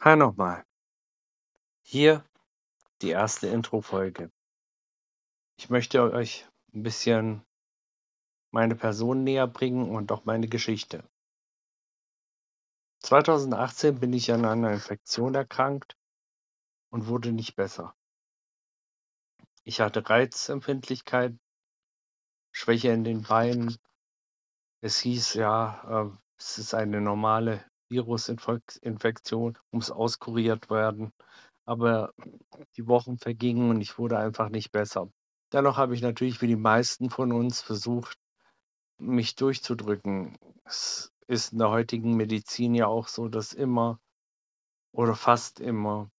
Hi nochmal. Hier die erste Intro-Folge. Ich möchte euch ein bisschen meine Person näher bringen und auch meine Geschichte. 2018 bin ich an einer Infektion erkrankt und wurde nicht besser. Ich hatte Reizempfindlichkeit, Schwäche in den Beinen. Es hieß ja, äh, es ist eine normale Virusinfektion, muss auskuriert werden. Aber die Wochen vergingen und ich wurde einfach nicht besser. Dennoch habe ich natürlich wie die meisten von uns versucht, mich durchzudrücken. Es ist in der heutigen Medizin ja auch so, dass immer oder fast immer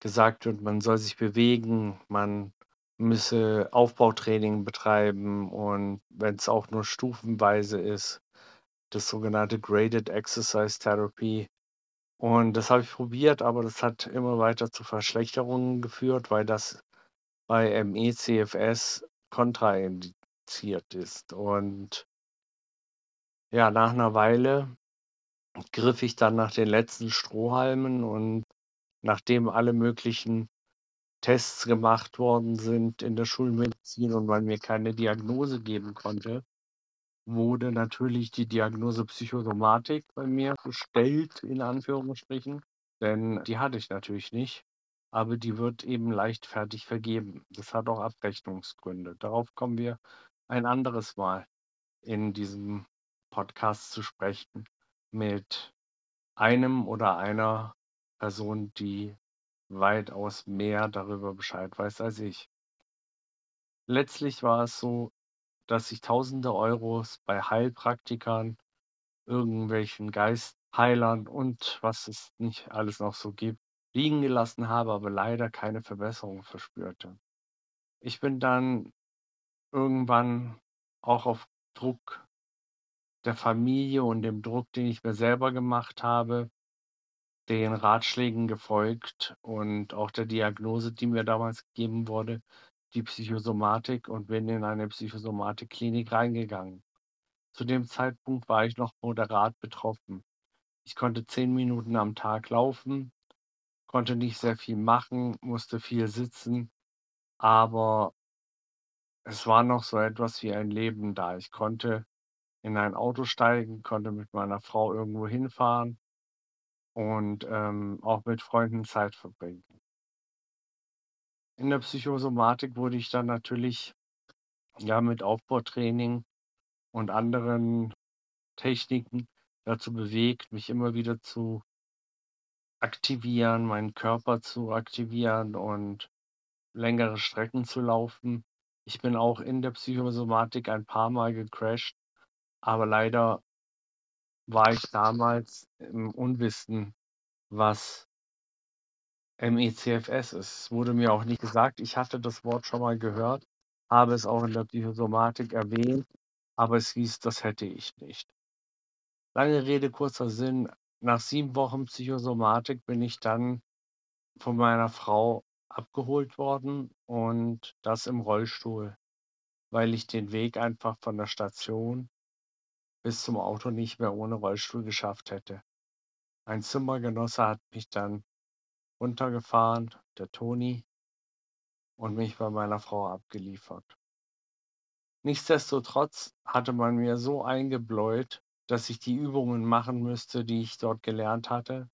gesagt wird, man soll sich bewegen, man müsse Aufbautraining betreiben und wenn es auch nur stufenweise ist, das sogenannte Graded Exercise Therapy. Und das habe ich probiert, aber das hat immer weiter zu Verschlechterungen geführt, weil das bei ME-CFS kontraindiziert ist. Und ja, nach einer Weile griff ich dann nach den letzten Strohhalmen und nachdem alle möglichen Tests gemacht worden sind in der Schulmedizin und man mir keine Diagnose geben konnte, wurde natürlich die Diagnose Psychosomatik bei mir gestellt, in Anführungsstrichen, denn die hatte ich natürlich nicht, aber die wird eben leichtfertig vergeben. Das hat auch Abrechnungsgründe. Darauf kommen wir ein anderes Mal in diesem Podcast zu sprechen mit einem oder einer Person, die weitaus mehr darüber Bescheid weiß als ich. Letztlich war es so, dass ich tausende Euros bei Heilpraktikern, irgendwelchen Geistheilern und was es nicht alles noch so gibt, liegen gelassen habe, aber leider keine Verbesserung verspürte. Ich bin dann irgendwann auch auf Druck der Familie und dem Druck, den ich mir selber gemacht habe, den Ratschlägen gefolgt und auch der Diagnose, die mir damals gegeben wurde, die Psychosomatik und bin in eine Psychosomatikklinik reingegangen. Zu dem Zeitpunkt war ich noch moderat betroffen. Ich konnte zehn Minuten am Tag laufen, konnte nicht sehr viel machen, musste viel sitzen, aber es war noch so etwas wie ein Leben da. Ich konnte in ein Auto steigen, konnte mit meiner Frau irgendwo hinfahren und ähm, auch mit Freunden Zeit verbringen. In der Psychosomatik wurde ich dann natürlich ja mit Aufbautraining und anderen Techniken dazu bewegt, mich immer wieder zu aktivieren, meinen Körper zu aktivieren und längere Strecken zu laufen. Ich bin auch in der Psychosomatik ein paar Mal gecrashed, aber leider war ich damals im Unwissen, was MECFS ist. Es wurde mir auch nicht gesagt. Ich hatte das Wort schon mal gehört, habe es auch in der Psychosomatik erwähnt, aber es hieß, das hätte ich nicht. Lange Rede, kurzer Sinn. Nach sieben Wochen Psychosomatik bin ich dann von meiner Frau abgeholt worden und das im Rollstuhl, weil ich den Weg einfach von der Station bis zum Auto nicht mehr ohne Rollstuhl geschafft hätte. Ein Zimmergenosse hat mich dann runtergefahren, der Toni, und mich bei meiner Frau abgeliefert. Nichtsdestotrotz hatte man mir so eingebläut, dass ich die Übungen machen müsste, die ich dort gelernt hatte.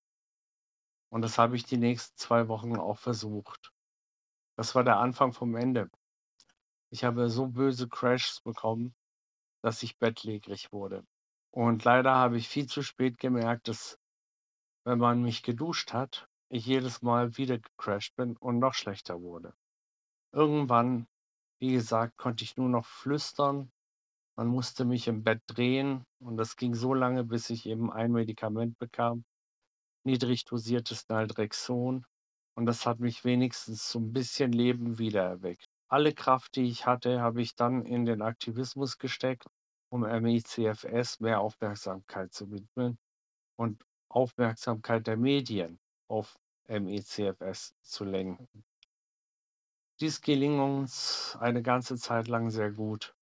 Und das habe ich die nächsten zwei Wochen auch versucht. Das war der Anfang vom Ende. Ich habe so böse Crashs bekommen, dass ich bettlägerig wurde. Und leider habe ich viel zu spät gemerkt, dass wenn man mich geduscht hat, ich jedes Mal wieder gecrashed bin und noch schlechter wurde. Irgendwann, wie gesagt, konnte ich nur noch flüstern. Man musste mich im Bett drehen und das ging so lange, bis ich eben ein Medikament bekam, niedrig dosiertes Naldrexon. Und das hat mich wenigstens so ein bisschen Leben wiedererweckt. Alle Kraft, die ich hatte, habe ich dann in den Aktivismus gesteckt, um MICFS mehr Aufmerksamkeit zu widmen und Aufmerksamkeit der Medien auf MECFS zu lenken. Dies geling uns eine ganze Zeit lang sehr gut.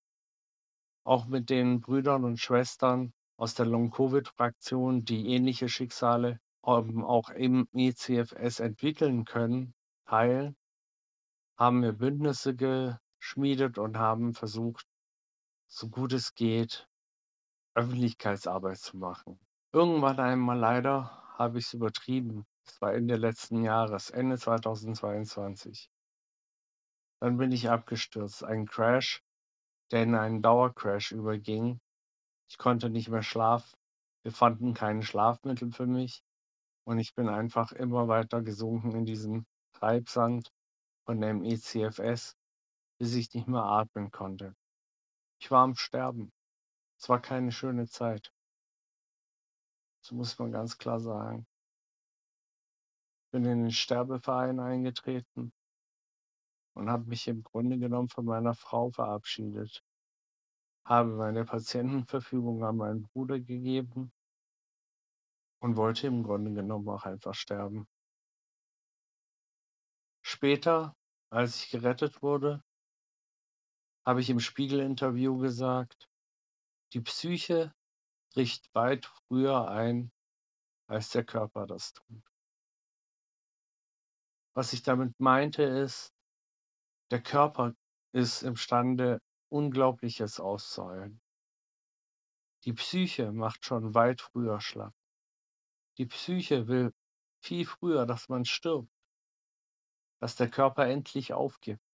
Auch mit den Brüdern und Schwestern aus der Long-Covid-Fraktion, die ähnliche Schicksale ähm, auch im ECFS entwickeln können, teilen, haben wir Bündnisse geschmiedet und haben versucht, so gut es geht, Öffentlichkeitsarbeit zu machen. Irgendwann einmal leider habe ich es übertrieben. Das war Ende letzten Jahres, Ende 2022. Dann bin ich abgestürzt. Ein Crash, der in einen Dauercrash überging. Ich konnte nicht mehr schlafen. Wir fanden keine Schlafmittel für mich. Und ich bin einfach immer weiter gesunken in diesem Treibsand von dem ECFS, bis ich nicht mehr atmen konnte. Ich war am Sterben. Es war keine schöne Zeit. Das muss man ganz klar sagen. Bin in den Sterbeverein eingetreten und habe mich im Grunde genommen von meiner Frau verabschiedet. Habe meine Patientenverfügung an meinen Bruder gegeben und wollte im Grunde genommen auch einfach sterben. Später, als ich gerettet wurde, habe ich im Spiegel-Interview gesagt, die Psyche bricht weit früher ein, als der Körper das tut. Was ich damit meinte ist, der Körper ist imstande, Unglaubliches auszuheulen. Die Psyche macht schon weit früher schlapp. Die Psyche will viel früher, dass man stirbt, dass der Körper endlich aufgibt,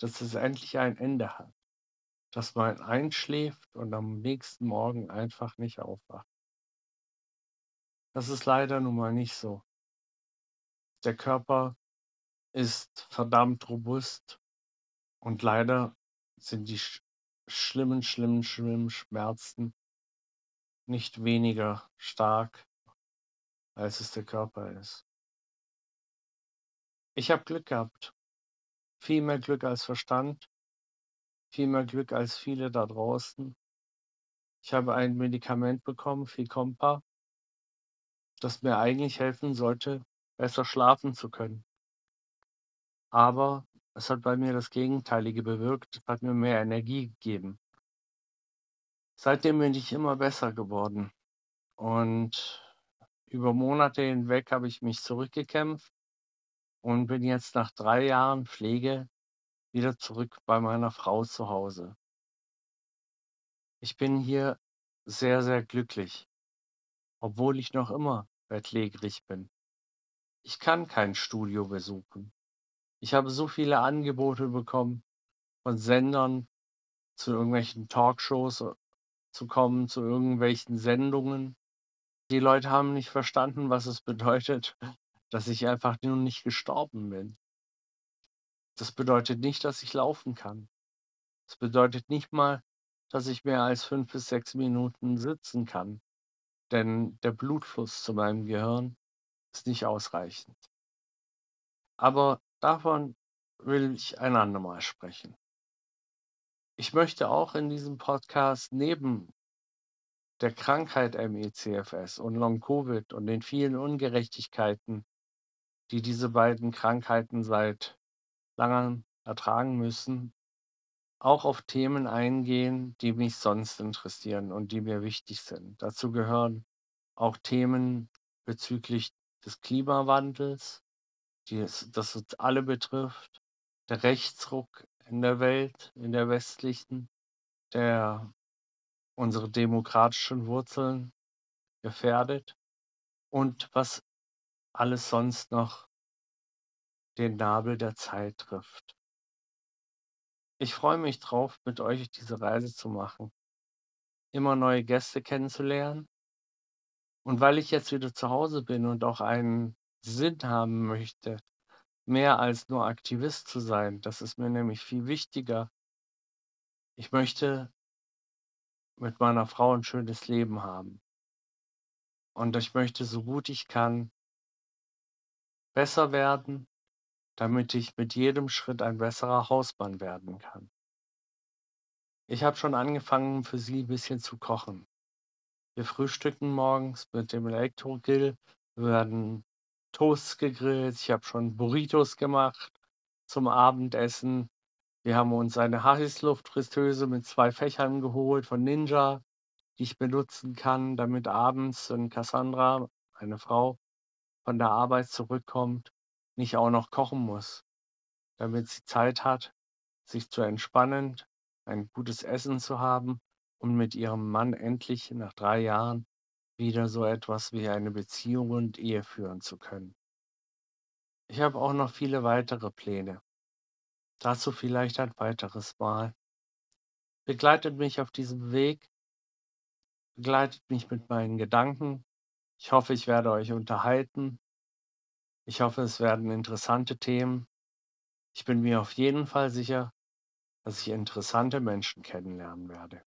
dass es endlich ein Ende hat, dass man einschläft und am nächsten Morgen einfach nicht aufwacht. Das ist leider nun mal nicht so. Der Körper ist verdammt robust und leider sind die sch schlimmen, schlimmen, schlimmen Schmerzen nicht weniger stark, als es der Körper ist. Ich habe Glück gehabt. Viel mehr Glück als Verstand, viel mehr Glück als viele da draußen. Ich habe ein Medikament bekommen, Ficompa, das mir eigentlich helfen sollte, besser schlafen zu können. Aber es hat bei mir das Gegenteilige bewirkt, hat mir mehr Energie gegeben. Seitdem bin ich immer besser geworden. Und über Monate hinweg habe ich mich zurückgekämpft und bin jetzt nach drei Jahren Pflege wieder zurück bei meiner Frau zu Hause. Ich bin hier sehr, sehr glücklich, obwohl ich noch immer bettlägerig bin. Ich kann kein Studio besuchen. Ich habe so viele Angebote bekommen von Sendern zu irgendwelchen Talkshows äh, zu kommen, zu irgendwelchen Sendungen. Die Leute haben nicht verstanden, was es bedeutet, dass ich einfach nur nicht gestorben bin. Das bedeutet nicht, dass ich laufen kann. Das bedeutet nicht mal, dass ich mehr als fünf bis sechs Minuten sitzen kann. Denn der Blutfluss zu meinem Gehirn ist nicht ausreichend. Aber davon will ich ein andermal sprechen. Ich möchte auch in diesem Podcast neben der Krankheit MECFS und Long-Covid und den vielen Ungerechtigkeiten, die diese beiden Krankheiten seit langem ertragen müssen, auch auf Themen eingehen, die mich sonst interessieren und die mir wichtig sind. Dazu gehören auch Themen bezüglich des Klimawandels, die das uns alle betrifft, der Rechtsruck in der Welt, in der westlichen, der unsere demokratischen Wurzeln gefährdet und was alles sonst noch den Nabel der Zeit trifft. Ich freue mich drauf, mit euch diese Reise zu machen, immer neue Gäste kennenzulernen. Und weil ich jetzt wieder zu Hause bin und auch einen Sinn haben möchte, mehr als nur Aktivist zu sein, das ist mir nämlich viel wichtiger. Ich möchte mit meiner Frau ein schönes Leben haben. Und ich möchte so gut ich kann besser werden, damit ich mit jedem Schritt ein besserer Hausmann werden kann. Ich habe schon angefangen, für sie ein bisschen zu kochen. Wir frühstücken morgens mit dem Elektrogrill, wir werden Toasts gegrillt, ich habe schon Burritos gemacht zum Abendessen. Wir haben uns eine Heißluftfritteuse mit zwei Fächern geholt von Ninja, die ich benutzen kann, damit abends, wenn Cassandra eine Frau von der Arbeit zurückkommt, nicht auch noch kochen muss, damit sie Zeit hat, sich zu entspannen, ein gutes Essen zu haben und mit ihrem Mann endlich nach drei Jahren wieder so etwas wie eine Beziehung und Ehe führen zu können. Ich habe auch noch viele weitere Pläne. Dazu vielleicht ein weiteres Mal. Begleitet mich auf diesem Weg, begleitet mich mit meinen Gedanken. Ich hoffe, ich werde euch unterhalten. Ich hoffe, es werden interessante Themen. Ich bin mir auf jeden Fall sicher, dass ich interessante Menschen kennenlernen werde.